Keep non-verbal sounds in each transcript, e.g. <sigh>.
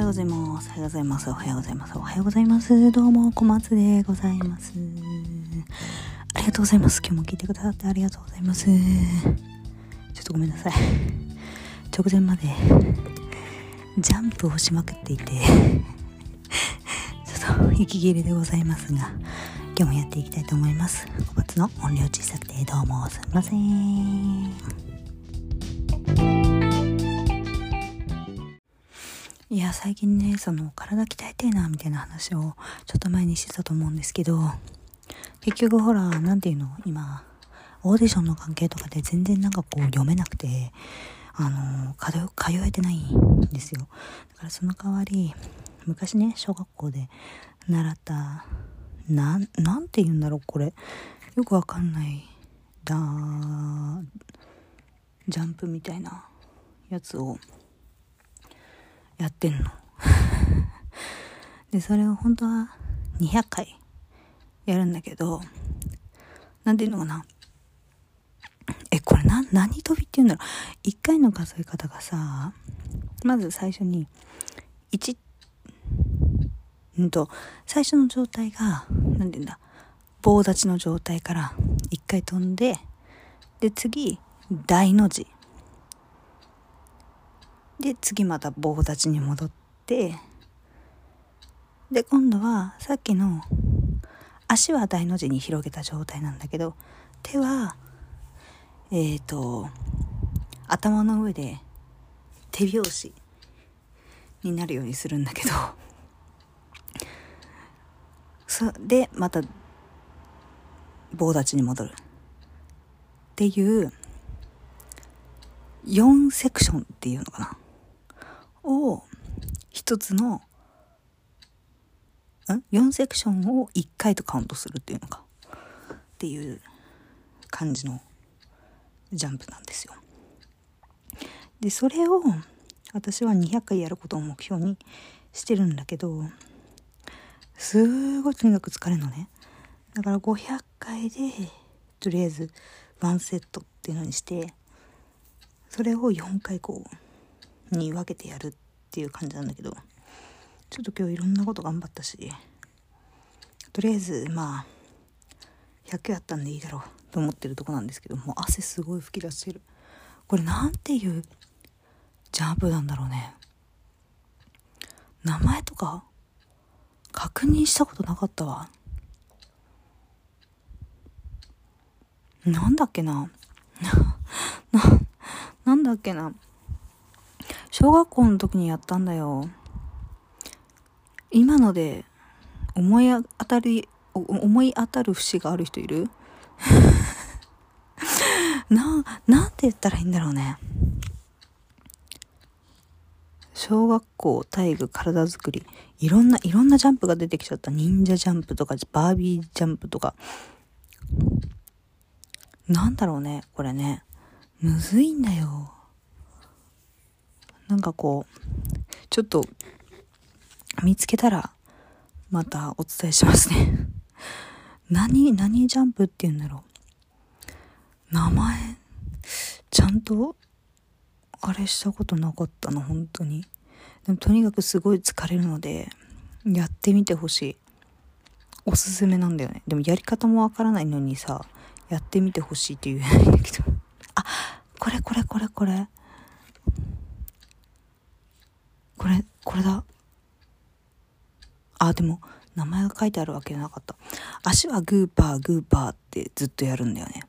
はようございます。おはようございます。おはようございます。おはようございます。どうも、小松でございます。ありがとうございます。今日も聞いてくださってありがとうございます。ちょっとごめんなさい。直前まで、ジャンプをしまくっていて、ちょっと息切れでございますが、今日もやっていきたいと思います。小松の音量小さくて、どうも、すみません。いや、最近ね、その、体鍛えてえな、みたいな話を、ちょっと前にしてたと思うんですけど、結局ほら、なんていうの、今、オーディションの関係とかで全然なんかこう読めなくて、あの、通、えてないんですよ。だからその代わり、昔ね、小学校で習った、なん、なんて言うんだろう、これ。よくわかんない、だジャンプみたいなやつを、やってんの。<laughs> で、それを本当は200回やるんだけど、なんていうのかな。え、これな、何飛びって言うんだろう。1回の数え方がさ、まず最初に、1、うんと、最初の状態が、なんていうんだ、棒立ちの状態から1回飛んで、で、次、大の字。で次また棒立ちに戻ってで今度はさっきの足は大の字に広げた状態なんだけど手はえっ、ー、と頭の上で手拍子になるようにするんだけど <laughs> そでまた棒立ちに戻る。っていう4セクションっていうのかな。を一つのん？4セクションを1回とカウントするっていうのか？っていう感じのジャンプなんですよ。でそれを私は200回やることを目標にしてるんだけどすごいとにかく疲れるのね。だから500回でとりあえず1セットっていうのにしてそれを4回こうに分けてやるっていう感じなんだけどちょっと今日いろんなこと頑張ったしとりあえずまあ100やったんでいいだろうと思ってるとこなんですけどもう汗すごい吹き出してる。これなんていうジャンプなんだろうね。名前とか確認したことなかったわ。なんだっけな。<laughs> ななんだっけな。小学校の時にやったんだよ今ので思い当たり思い当たる節がある人いる？<laughs> な、なんて言ったらいいんだろうね。小学校、体育、体づくり、いろんな、いろんなジャンプが出てきちゃった。忍者ジャンプとか、バービージャンプとか。なんだろうね、これね。むずいんだよ。なんかこう、ちょっと、見つけたら、またお伝えしますね。<laughs> 何、何ジャンプって言うんだろう。名前、ちゃんと、あれしたことなかったの、本当に。でもとにかくすごい疲れるので、やってみてほしい。おすすめなんだよね。でもやり方もわからないのにさ、やってみてほしいって言えないんだけど。あ、これこれこれこれ。こあ、でも、名前が書いてあるわけじゃなかった。足はグーパーグーパーってずっとやるんだよね。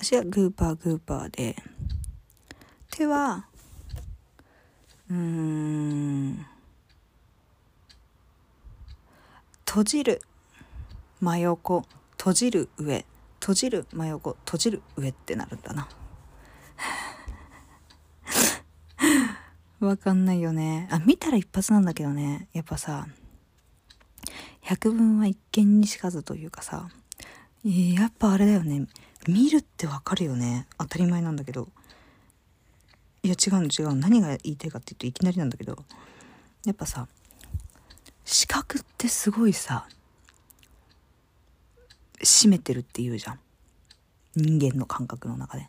足はグーパーグーパーで、手は、うーん、閉じる、真横、閉じる上、閉じる真横、閉じる上ってなるんだな。わかんないよね。あ、見たら一発なんだけどね。やっぱさ、百聞は一見にしかずというかさ、やっぱあれだよね。見るってわかるよね。当たり前なんだけど。いや違うの違うの。何が言いたいかって言うといきなりなんだけど、やっぱさ、視覚ってすごいさ、締めてるって言うじゃん。人間の感覚の中で。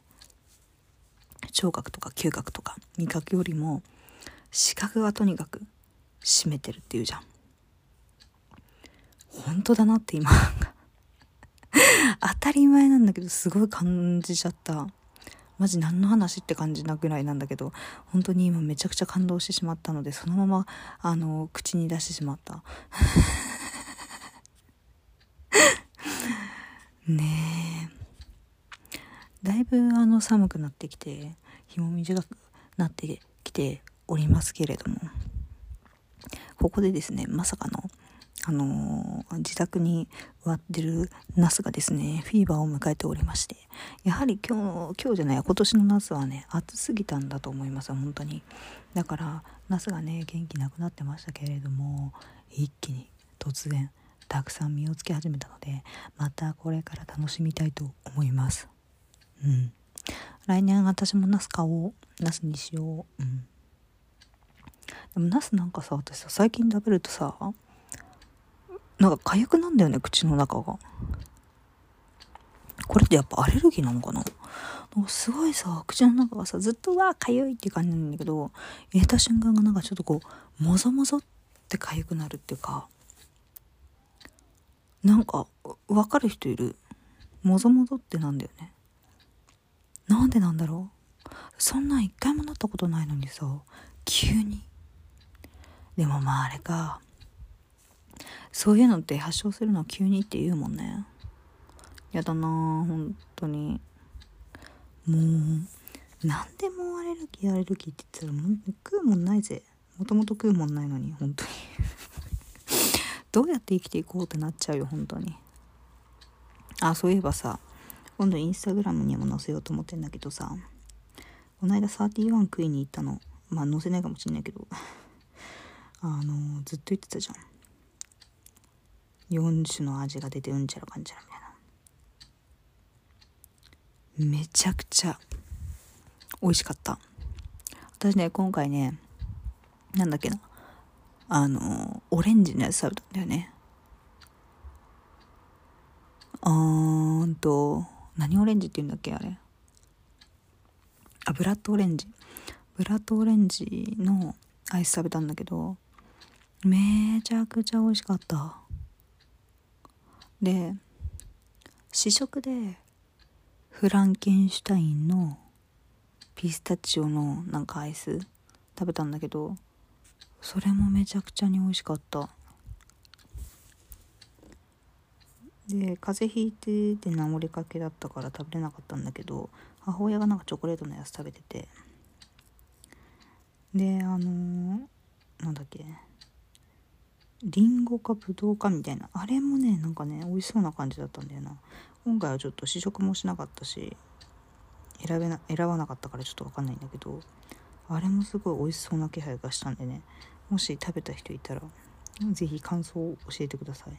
聴覚とか嗅覚とか味覚よりも視覚がとにかく占めてるっていうじゃん。本当だなって今 <laughs> 当たり前なんだけどすごい感じちゃった。マジ何の話って感じなぐらいなんだけど本当に今めちゃくちゃ感動してしまったのでそのままあの口に出してしまった。<laughs> ねえ。だいぶあの寒くなってきて日も短くなってきておりますけれどもここでですねまさかのあのー、自宅に植わってるナスがですね、フィーバーを迎えておりまして、やはり今日、今日じゃない、今年のナスはね、暑すぎたんだと思います、本当に。だから、ナスがね、元気なくなってましたけれども、一気に突然、たくさん実をつけ始めたので、またこれから楽しみたいと思います。うん。来年私もナス買おう。ナスにしよう。うん。でもナスなんかさ、私さ、最近食べるとさ、なんか痒くなんだよね、口の中が。これってやっぱアレルギーなのかな？すごいさ、口の中がさ、ずっとわ、痒いって感じなんだけど、入れた瞬間がなんかちょっとこう、もぞもぞって痒くなるっていうか、なんか、わかる人いる？もぞもぞってなんだよね。なんでなんだろう？そんなん一回もなったことないのにさ、急に。でもまああれか。そういうのって発症するの急にって言うもんね。やだな本当に。もう何でもアレルギーアレルギーって言ったらもう食うもんないぜ。もともと食うもんないのに本当に。<laughs> どうやって生きていこうってなっちゃうよ本当に。あそういえばさ今度インスタグラムにも載せようと思ってんだけどさこの間31食いに行ったの。まあ載せないかもしんないけど。あのずっと言ってたじゃん。4種の味が出てうんちゃらかんちゃらみたいな。めちゃくちゃ美味しかった。私ね今回ねなんだっけな。あのオレンジのやつ食べたんだよね。あーんと何オレンジって言うんだっけあれ。あブラッドオレンジ。ブラッドオレンジのアイス食べたんだけどめちゃくちゃ美味しかった。で試食でフランケンシュタインのピスタチオのなんかアイス食べたんだけどそれもめちゃくちゃに美味しかった。で風邪ひいてて治りかけだったから食べれなかったんだけど母親がなんかチョコレートのやつ食べてて。であのー、なんだっけ。りんごかぶどうかみたいな。あれもねなんかね美味しそうな感じだったんだよな。今回はちょっと試食もしなかったし選べな選ばなかったからちょっと分かんないんだけどあれもすごい美味しそうな気配がしたんでね。もし食べた人いたら是非感想を教えてください。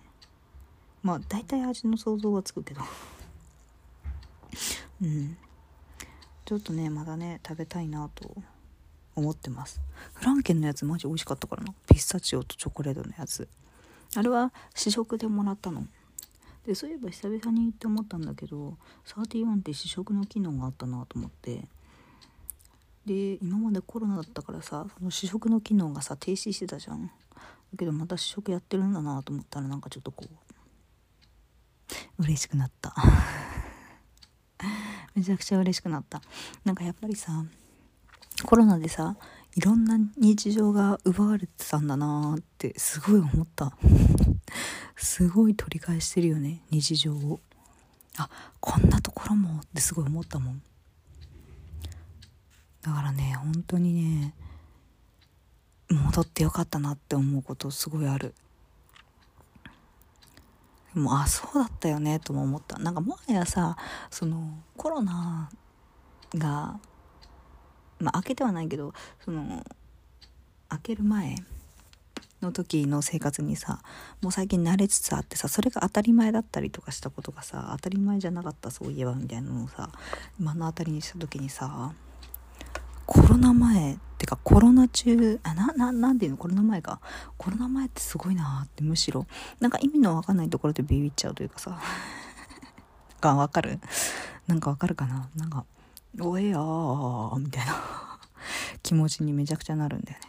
まあ大体味の想像はつくけど。<laughs> うん。ちょっとねまだね食べたいなと思ってます。フランケンのやつマジ美味しかったからな。ピスタチオとチョコレートのやつ。あれは試食でもらったの。でそういえば久々に行って思ったんだけど31って試食の機能があったなと思って。で今までコロナだったからさその試食の機能がさ停止してたじゃん。だけどまた試食やってるんだなと思ったらなんかちょっとこう嬉しくなった。<laughs> めちゃくちゃ嬉しくなった。なんかやっぱりさコロナでさいろんな日常が奪われてたんだなーってすごい思った。<laughs> すごい取り返してるよね日常を。あこんなところもってすごい思ったもん。だからね本当にね戻ってよかったなって思うことすごいある。でもあそうだったよねとも思った。なんかもはやさそのコロナがまあ開けてはないけどその開ける前の時の生活にさもう最近慣れつつあってさそれが当たり前だったりとかしたことがさ当たり前じゃなかったそういえばみたいなのをさ目の当たりにした時にさコロナ前ってかコロナ中あなななんていうの？コロナ前か。コロナ前ってすごいなってむしろなんか意味のわかんないところでビビっちゃうというかさ。<laughs> がわかる？なんかわかるかな？なんかおえよーみたいな。<laughs> 気持ちにめちゃくちゃなるんだよね。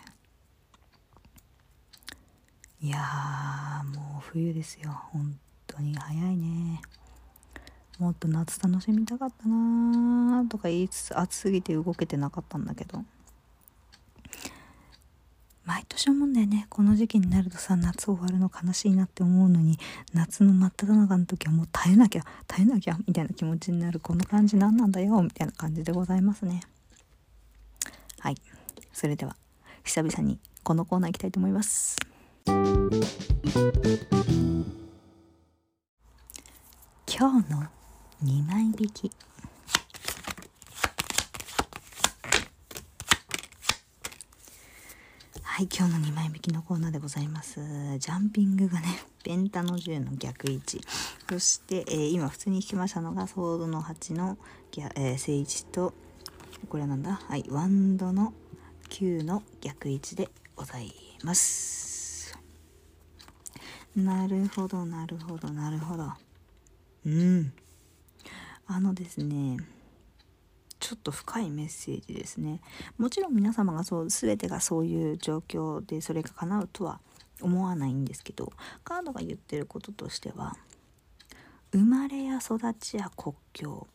いやもう冬ですよ。本当に早いね。もっと夏楽しみたかったなーとか言いつつ暑すぎて動けてなかったんだけど。毎年思うんだよね。この時期になるとさ夏終わるの悲しいなって思うのに夏の真っ只中の時はもう耐えなきゃ耐えなきゃみたいな気持ちになるこの感じ。何なんだよみたいな感じでございますね。はい。それでは久々にこのコーナー行きたいと思います。今日の2枚引き。はい今日の2枚引きのコーナーでございます。ジャンピングがね <laughs> ペンタの10の逆位置。そして、えー、今普通に引きましたのがソードの8の、えー、正位置とこれはなんだ？はいワンドの9の逆位置でございます。なるほどなるほどなるほど。うん。あのですねちょっと深いメッセージですね。もちろん皆様がそう全てがそういう状況でそれが叶うとは思わないんですけどカードが言ってることとしては生まれや育ちや国境、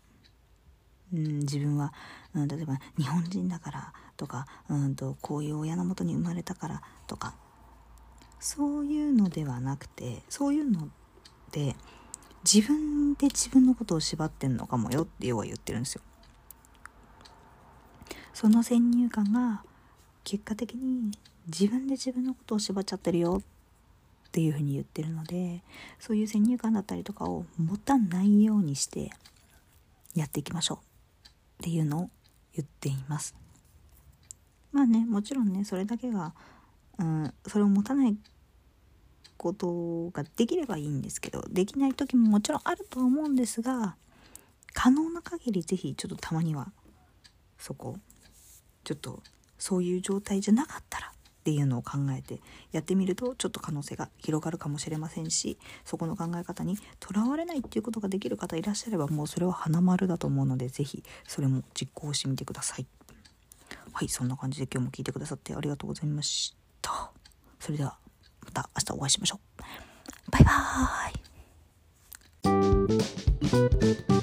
うん、自分は、うん、例えば日本人だからとか、うんと、こういう親のもとに生まれたからとか。そういうのではなくてそういうので自分で自分のことを縛ってんのかもよって要は言ってるんですよ。その先入観が結果的に自分で自分のことを縛っちゃってるよっていうふうに言ってるのでそういう先入観だったりとかを持たないようにしてやっていきましょうっていうのを言っています。まあねもちろんねそれだけが、うん、それを持たないことができればいいんですけどできない時ももちろんあるとは思うんですが可能な限り是非ちょっとたまにはそこちょっとそういう状態じゃなかったらっていうのを考えてやってみるとちょっと可能性が広がるかもしれませんしそこの考え方にとらわれないっていうことができる方いらっしゃればもうそれは花丸だと思うので是非それも実行してみてください。はいそんな感じで今日も聞いてくださってありがとうございました。それではまた明日お会いしましょう。バイバーイ